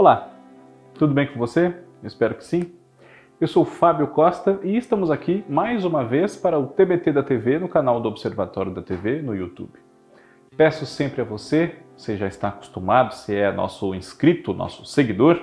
Olá, tudo bem com você? Espero que sim. Eu sou Fábio Costa e estamos aqui mais uma vez para o TBT da TV no canal do Observatório da TV no YouTube. Peço sempre a você, você já está acostumado, se é nosso inscrito, nosso seguidor,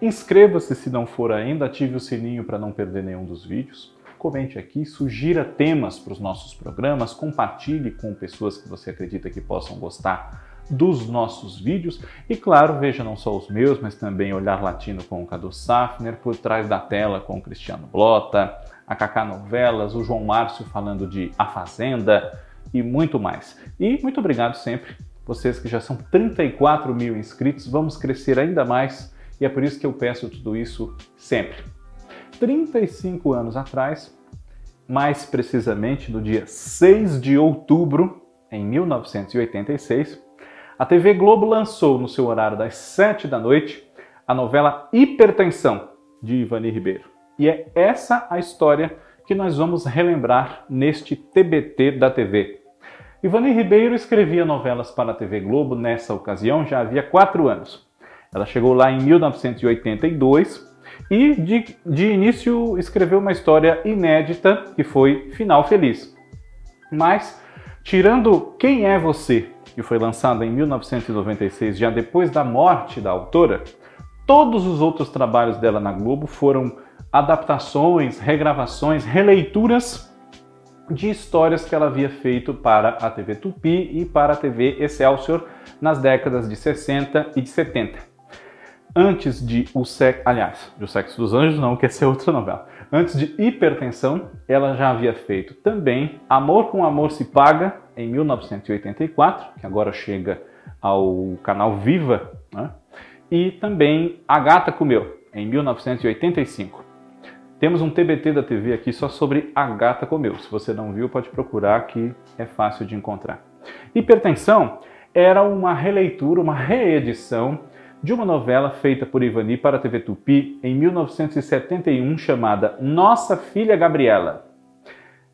inscreva-se se não for ainda, ative o sininho para não perder nenhum dos vídeos. Comente aqui, sugira temas para os nossos programas, compartilhe com pessoas que você acredita que possam gostar dos nossos vídeos e, claro, veja não só os meus, mas também Olhar Latino com o Cadu Safner, Por Trás da Tela com o Cristiano Blota, a Kaká Novelas, o João Márcio falando de A Fazenda e muito mais. E muito obrigado sempre, vocês que já são 34 mil inscritos, vamos crescer ainda mais e é por isso que eu peço tudo isso sempre. 35 anos atrás, mais precisamente no dia 6 de outubro, em 1986, a TV Globo lançou no seu horário das 7 da noite a novela Hipertensão de Ivani Ribeiro. E é essa a história que nós vamos relembrar neste TBT da TV. Ivani Ribeiro escrevia novelas para a TV Globo nessa ocasião já havia quatro anos. Ela chegou lá em 1982 e de, de início escreveu uma história inédita que foi Final Feliz. Mas, tirando Quem é Você que foi lançada em 1996, já depois da morte da autora, todos os outros trabalhos dela na Globo foram adaptações, regravações, releituras de histórias que ela havia feito para a TV Tupi e para a TV Excelsior nas décadas de 60 e de 70. Antes de O Sexo, aliás, de O Sexo dos Anjos não, que é outra novela. Antes de Hipertensão, ela já havia feito também Amor com Amor se Paga, em 1984, que agora chega ao canal Viva, né? e também A Gata Comeu, em 1985. Temos um TBT da TV aqui só sobre A Gata Comeu. Se você não viu, pode procurar que é fácil de encontrar. Hipertensão era uma releitura, uma reedição de uma novela feita por Ivani para a TV Tupi em 1971 chamada Nossa Filha Gabriela.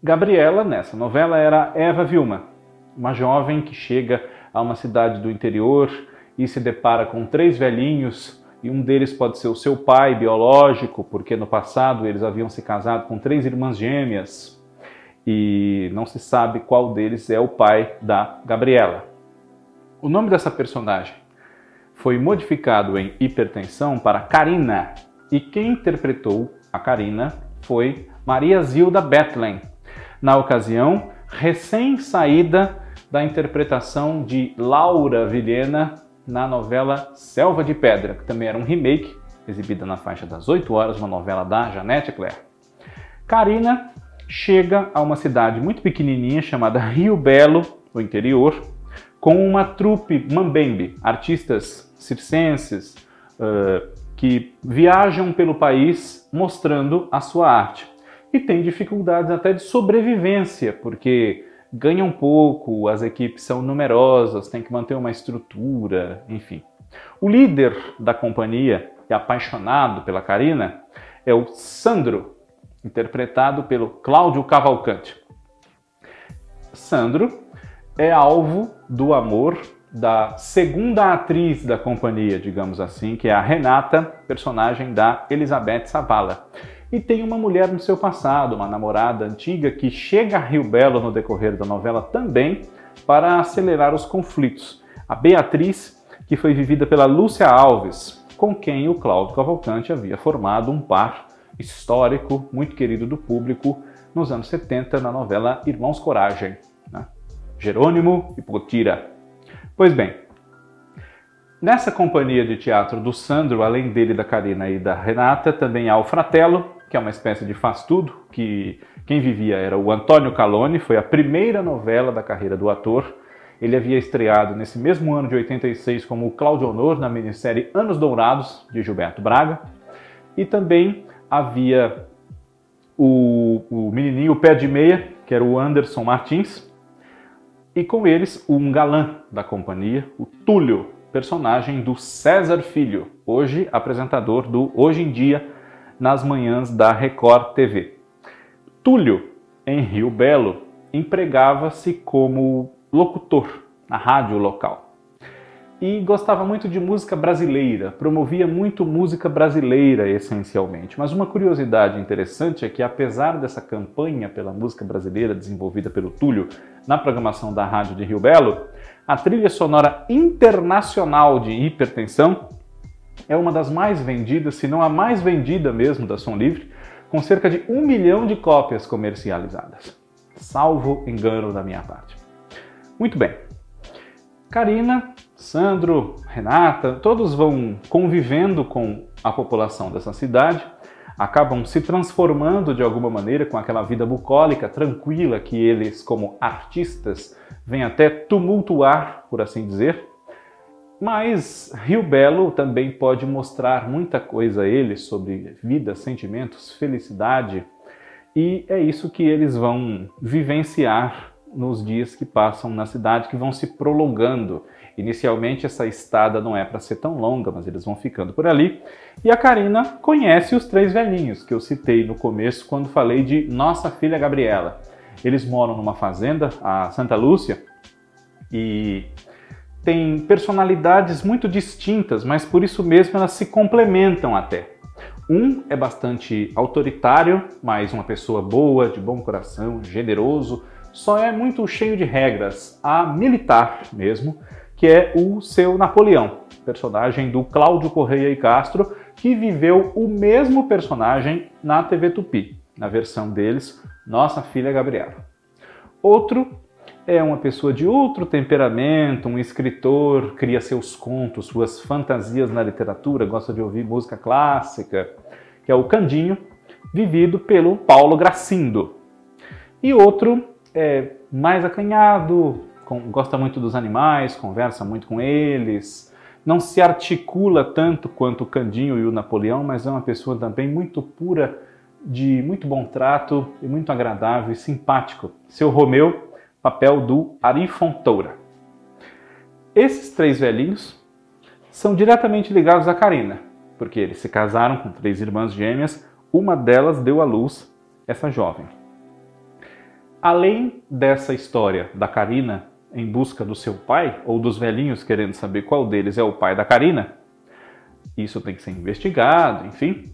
Gabriela, nessa novela, era Eva Vilma, uma jovem que chega a uma cidade do interior e se depara com três velhinhos, e um deles pode ser o seu pai biológico, porque no passado eles haviam se casado com três irmãs gêmeas, e não se sabe qual deles é o pai da Gabriela. O nome dessa personagem foi modificado em hipertensão para Karina, e quem interpretou a Karina foi Maria Zilda Bethlen, na ocasião recém-saída da interpretação de Laura Vilhena na novela Selva de Pedra, que também era um remake, exibida na faixa das 8 horas, uma novela da Janete Claire. Karina chega a uma cidade muito pequenininha chamada Rio Belo, no interior, com uma trupe mambembe, artistas circenses, uh, que viajam pelo país mostrando a sua arte. E tem dificuldades até de sobrevivência, porque ganham pouco, as equipes são numerosas, tem que manter uma estrutura, enfim. O líder da companhia, e apaixonado pela Karina, é o Sandro, interpretado pelo Cláudio Cavalcante. Sandro é alvo do amor da segunda atriz da companhia, digamos assim, que é a Renata, personagem da Elizabeth Savala. E tem uma mulher no seu passado, uma namorada antiga, que chega a Rio Belo no decorrer da novela também para acelerar os conflitos. A Beatriz, que foi vivida pela Lúcia Alves, com quem o Cláudio Cavalcante havia formado um par histórico, muito querido do público, nos anos 70, na novela Irmãos Coragem. Né? Jerônimo e Potira. Pois bem, nessa companhia de teatro do Sandro, além dele, da Karina e da Renata, também há o Fratello, que é uma espécie de faz-tudo, que quem vivia era o Antônio Calone, foi a primeira novela da carreira do ator. Ele havia estreado nesse mesmo ano de 86 como o Cláudio Honor na minissérie Anos Dourados, de Gilberto Braga. E também havia o, o menininho Pé de Meia, que era o Anderson Martins, e com eles um galã da companhia, o Túlio, personagem do César Filho, hoje apresentador do Hoje em Dia nas manhãs da Record TV. Túlio, em Rio Belo, empregava-se como locutor na rádio local. e gostava muito de música brasileira, promovia muito música brasileira essencialmente. Mas uma curiosidade interessante é que, apesar dessa campanha pela música brasileira desenvolvida pelo Túlio na programação da rádio de Rio Belo, a trilha sonora internacional de hipertensão é uma das mais vendidas, se não a mais vendida mesmo da Som Livre, com cerca de um milhão de cópias comercializadas. Salvo engano da minha parte. Muito bem. Karina Sandro, Renata, todos vão convivendo com a população dessa cidade, acabam se transformando de alguma maneira com aquela vida bucólica, tranquila que eles, como artistas, vêm até tumultuar, por assim dizer. Mas Rio Belo também pode mostrar muita coisa a eles sobre vida, sentimentos, felicidade, e é isso que eles vão vivenciar nos dias que passam na cidade, que vão se prolongando Inicialmente essa estada não é para ser tão longa, mas eles vão ficando por ali. E a Karina conhece os três velhinhos que eu citei no começo quando falei de Nossa Filha Gabriela. Eles moram numa fazenda, a Santa Lúcia, e têm personalidades muito distintas, mas por isso mesmo elas se complementam até. Um é bastante autoritário, mas uma pessoa boa, de bom coração, generoso, só é muito cheio de regras, a militar mesmo, que é o seu Napoleão, personagem do Cláudio Correia e Castro, que viveu o mesmo personagem na TV Tupi, na versão deles, Nossa Filha Gabriela. Outro é uma pessoa de outro temperamento, um escritor, cria seus contos, suas fantasias na literatura, gosta de ouvir música clássica, que é o Candinho, vivido pelo Paulo Gracindo. E outro é mais acanhado, gosta muito dos animais, conversa muito com eles, não se articula tanto quanto o Candinho e o Napoleão, mas é uma pessoa também muito pura, de muito bom trato e muito agradável e simpático. Seu Romeu, papel do Ari Fontoura. Esses três velhinhos são diretamente ligados a Karina, porque eles se casaram com três irmãs gêmeas, uma delas deu à luz essa jovem. Além dessa história da Karina em busca do seu pai, ou dos velhinhos querendo saber qual deles é o pai da Karina, isso tem que ser investigado, enfim.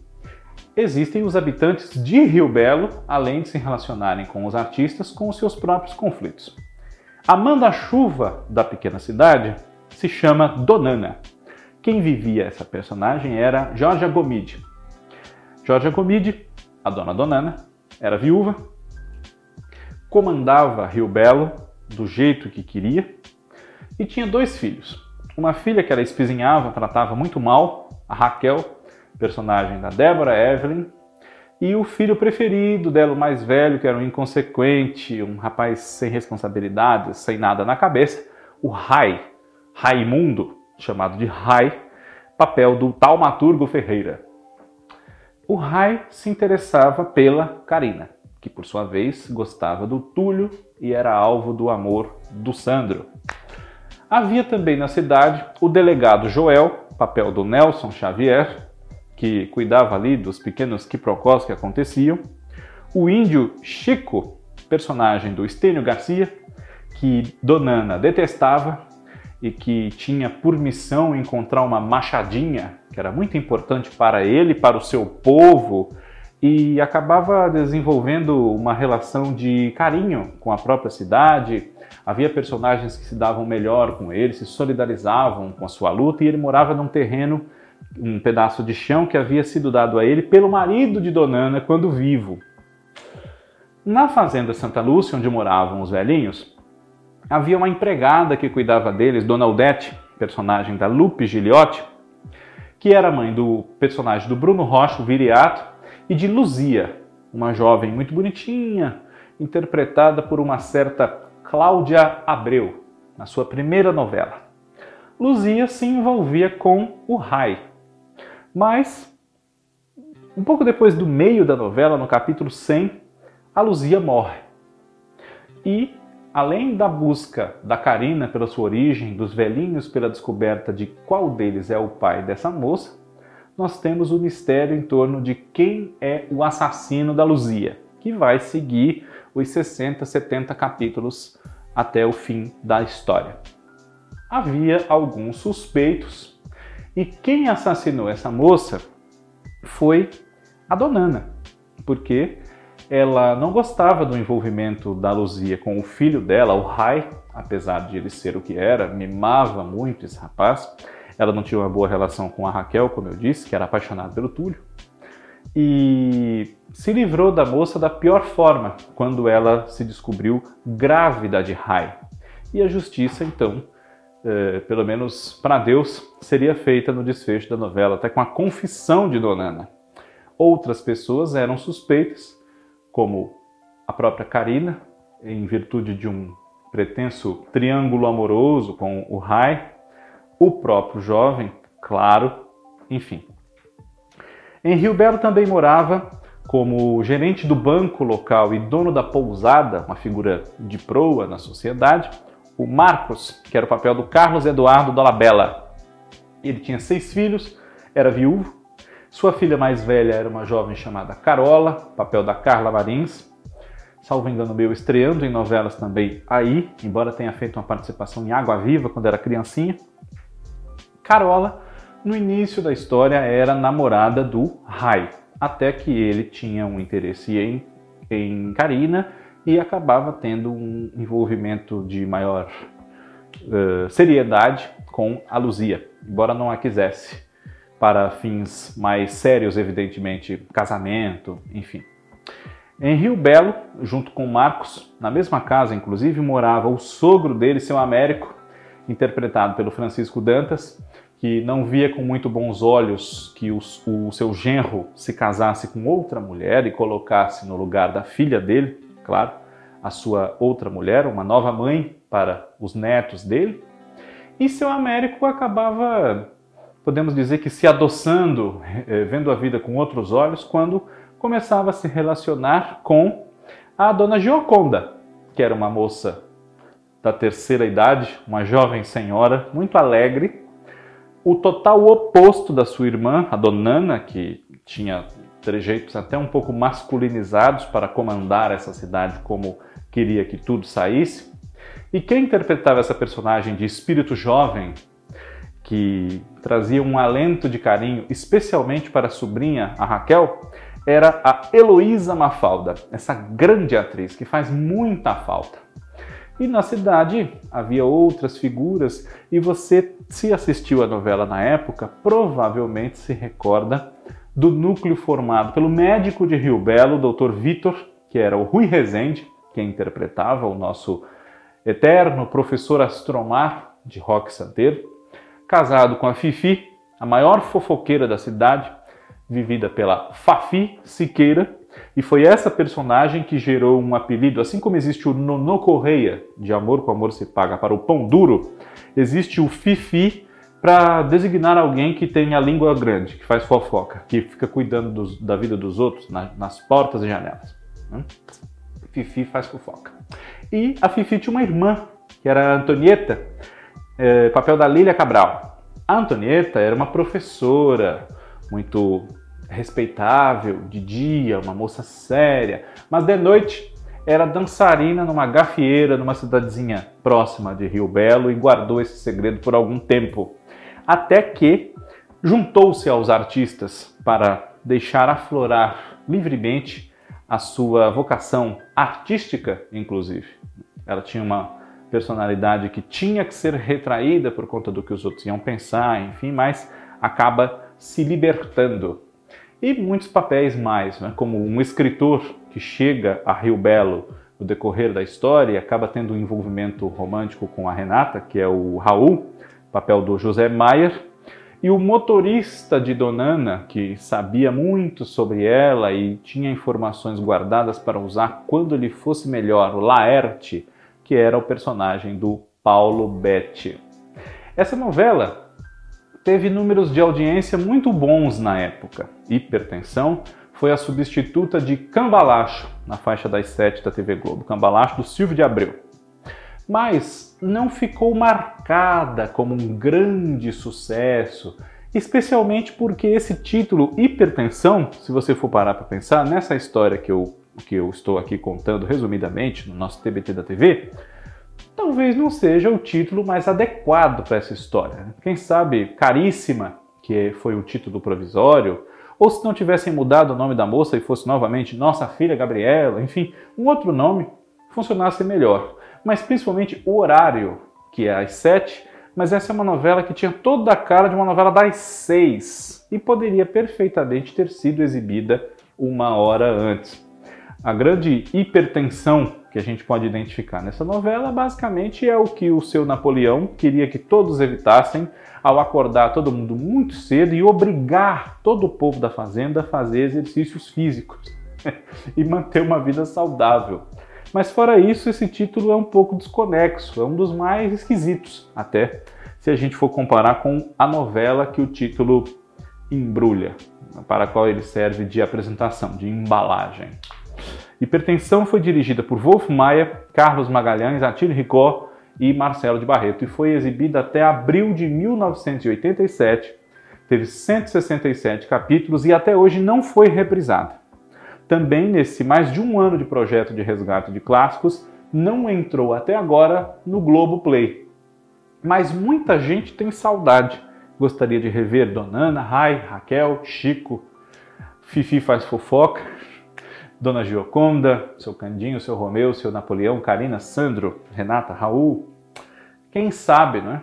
Existem os habitantes de Rio Belo, além de se relacionarem com os artistas, com os seus próprios conflitos. A manda-chuva da pequena cidade se chama Donana. Quem vivia essa personagem era Georgia Gomide. Georgia Gomide, a dona Donana, era viúva, comandava Rio Belo do jeito que queria e tinha dois filhos. Uma filha que ela espizinhava, tratava muito mal, a Raquel, personagem da Débora Evelyn, e o filho preferido dela, o mais velho, que era um inconsequente, um rapaz sem responsabilidades, sem nada na cabeça, o Rai, Raimundo, chamado de Rai, papel do taumaturgo Ferreira. O Rai se interessava pela Karina que por sua vez gostava do Túlio e era alvo do amor do Sandro. Havia também na cidade o delegado Joel, papel do Nelson Xavier, que cuidava ali dos pequenos quiprocós que aconteciam, o índio Chico, personagem do Estênio Garcia, que Donana detestava e que tinha por missão encontrar uma machadinha, que era muito importante para ele, para o seu povo e acabava desenvolvendo uma relação de carinho com a própria cidade. Havia personagens que se davam melhor com ele, se solidarizavam com a sua luta, e ele morava num terreno, um pedaço de chão que havia sido dado a ele pelo marido de Donana quando vivo. Na fazenda Santa Lúcia, onde moravam os velhinhos, havia uma empregada que cuidava deles, Dona personagem da Lupe Giliotti, que era mãe do personagem do Bruno Rocha, Viriato, e de Luzia, uma jovem muito bonitinha, interpretada por uma certa Cláudia Abreu, na sua primeira novela. Luzia se envolvia com o Rai, mas um pouco depois do meio da novela, no capítulo 100, a Luzia morre. E, além da busca da Karina pela sua origem, dos velhinhos pela descoberta de qual deles é o pai dessa moça, nós temos o mistério em torno de quem é o assassino da Luzia, que vai seguir os 60, 70 capítulos até o fim da história. Havia alguns suspeitos. E quem assassinou essa moça foi a Donana, porque ela não gostava do envolvimento da Luzia com o filho dela, o Rai, apesar de ele ser o que era, mimava muito esse rapaz. Ela não tinha uma boa relação com a Raquel, como eu disse, que era apaixonada pelo Túlio. E se livrou da moça da pior forma, quando ela se descobriu grávida de Rai. E a justiça, então, eh, pelo menos para Deus, seria feita no desfecho da novela, até com a confissão de Dona Ana. Outras pessoas eram suspeitas, como a própria Karina, em virtude de um pretenso triângulo amoroso com o Rai, o próprio jovem, claro, enfim. Em Rio Belo também morava, como gerente do banco local e dono da pousada, uma figura de proa na sociedade, o Marcos, que era o papel do Carlos Eduardo Dolabella. Ele tinha seis filhos, era viúvo. Sua filha mais velha era uma jovem chamada Carola, papel da Carla Marins. Salvo engano meu, estreando em novelas também aí, embora tenha feito uma participação em Água Viva quando era criancinha. Carola, no início da história, era namorada do Rai, até que ele tinha um interesse em, em Karina e acabava tendo um envolvimento de maior uh, seriedade com a Luzia, embora não a quisesse para fins mais sérios, evidentemente, casamento, enfim. Em Rio Belo, junto com Marcos, na mesma casa, inclusive, morava o sogro dele, seu Américo, interpretado pelo Francisco Dantas, que não via com muito bons olhos que o, o, seu genro se casasse com outra mulher e colocasse no lugar da filha dele, claro, a sua outra mulher, uma nova mãe para os netos dele. E seu Américo acabava, podemos dizer que se adoçando, eh, vendo a vida com outros olhos, quando começava a se relacionar com a dona Gioconda, que era uma moça da terceira idade, uma jovem senhora, muito alegre, o total oposto da sua irmã, a Donana, que tinha trejeitos até um pouco masculinizados para comandar essa cidade como queria que tudo saísse. E quem interpretava essa personagem de espírito jovem, que trazia um alento de carinho, especialmente para a sobrinha, a Raquel, era a Heloísa Mafalda, essa grande atriz que faz muita falta. E na cidade havia outras figuras, e você, se assistiu a novela na época, provavelmente se recorda do núcleo formado pelo médico de Rio Belo, Dr. Vitor, que era o Rui Rezende, quem interpretava o nosso eterno professor Astromar de Roque Santeiro, casado com a Fifi, a maior fofoqueira da cidade, vivida pela Fafi Siqueira, e foi essa personagem que gerou um apelido, assim como existe o Nono Correia, de Amor com Amor se Paga, para o Pão Duro, existe o Fifi para designar alguém que tem a língua grande, que faz fofoca, que fica cuidando dos, da vida dos outros na, nas portas e janelas. Né? Fifi faz fofoca. E a Fifi tinha uma irmã, que era a Antonieta, é, papel da Lília Cabral. A Antonieta era uma professora muito respeitável de dia, uma moça séria, mas de noite era dançarina numa gafieira numa cidadezinha próxima de Rio Belo e guardou esse segredo por algum tempo, até que juntou-se aos artistas para deixar aflorar livremente a sua vocação artística, inclusive. Ela tinha uma personalidade que tinha que ser retraída por conta do que os outros iam pensar, enfim, mas acaba se libertando e muitos papéis mais, né? como um escritor que chega a Rio Belo no decorrer da história e acaba tendo um envolvimento romântico com a Renata, que é o Raul, papel do José Maier, e o motorista de Donana, que sabia muito sobre ela e tinha informações guardadas para usar quando lhe fosse melhor, o Laerte, que era o personagem do Paulo Betti. Essa novela teve números de audiência muito bons na época. Hipertensão foi a substituta de Cambalacho na faixa das sete da TV Globo, Cambalacho do Silvio de Abreu. Mas não ficou marcada como um grande sucesso, especialmente porque esse título Hipertensão, se você for parar para pensar nessa história que eu, que eu estou aqui contando resumidamente no nosso TBT da TV, talvez não seja o título mais adequado para essa história. Quem sabe Caríssima, que foi o título provisório, ou se não tivessem mudado o nome da moça e fosse novamente Nossa Filha Gabriela, enfim, um outro nome, funcionasse melhor. Mas principalmente o horário, que é às sete, mas essa é uma novela que tinha toda a cara de uma novela das seis e poderia perfeitamente ter sido exibida uma hora antes. A grande hipertensão que a gente pode identificar nessa novela basicamente é o que o seu Napoleão queria que todos evitassem ao acordar todo mundo muito cedo e obrigar todo o povo da fazenda a fazer exercícios físicos e manter uma vida saudável. Mas fora isso, esse título é um pouco desconexo, é um dos mais esquisitos, até se a gente for comparar com a novela que o título embrulha, para a qual ele serve de apresentação, de embalagem. Hipertensão foi dirigida por Wolf Maia, Carlos Magalhães, Atílio Ricó e Marcelo de Barreto e foi exibida até abril de 1987. Teve 167 capítulos e até hoje não foi reprisada também nesse mais de um ano de projeto de resgate de clássicos, não entrou até agora no Globo Play. Mas muita gente tem saudade. Gostaria de rever Dona Ana, Rai, Raquel, Chico, Fifi faz fofoca, Dona Gioconda, seu Candinho, seu Romeu, seu Napoleão, Karina, Sandro, Renata, Raul. Quem sabe, não é?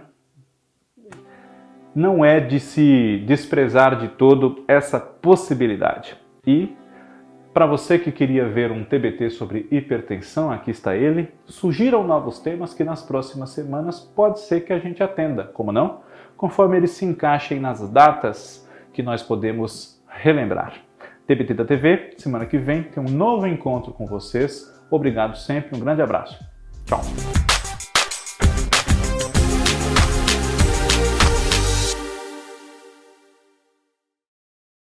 Não é de se desprezar de todo essa possibilidade. E para você que queria ver um TBT sobre hipertensão, aqui está ele. Sugiram novos temas que nas próximas semanas pode ser que a gente atenda, como não? Conforme eles se encaixem nas datas que nós podemos relembrar. TBT da TV, semana que vem tem um novo encontro com vocês. Obrigado sempre, um grande abraço. Tchau.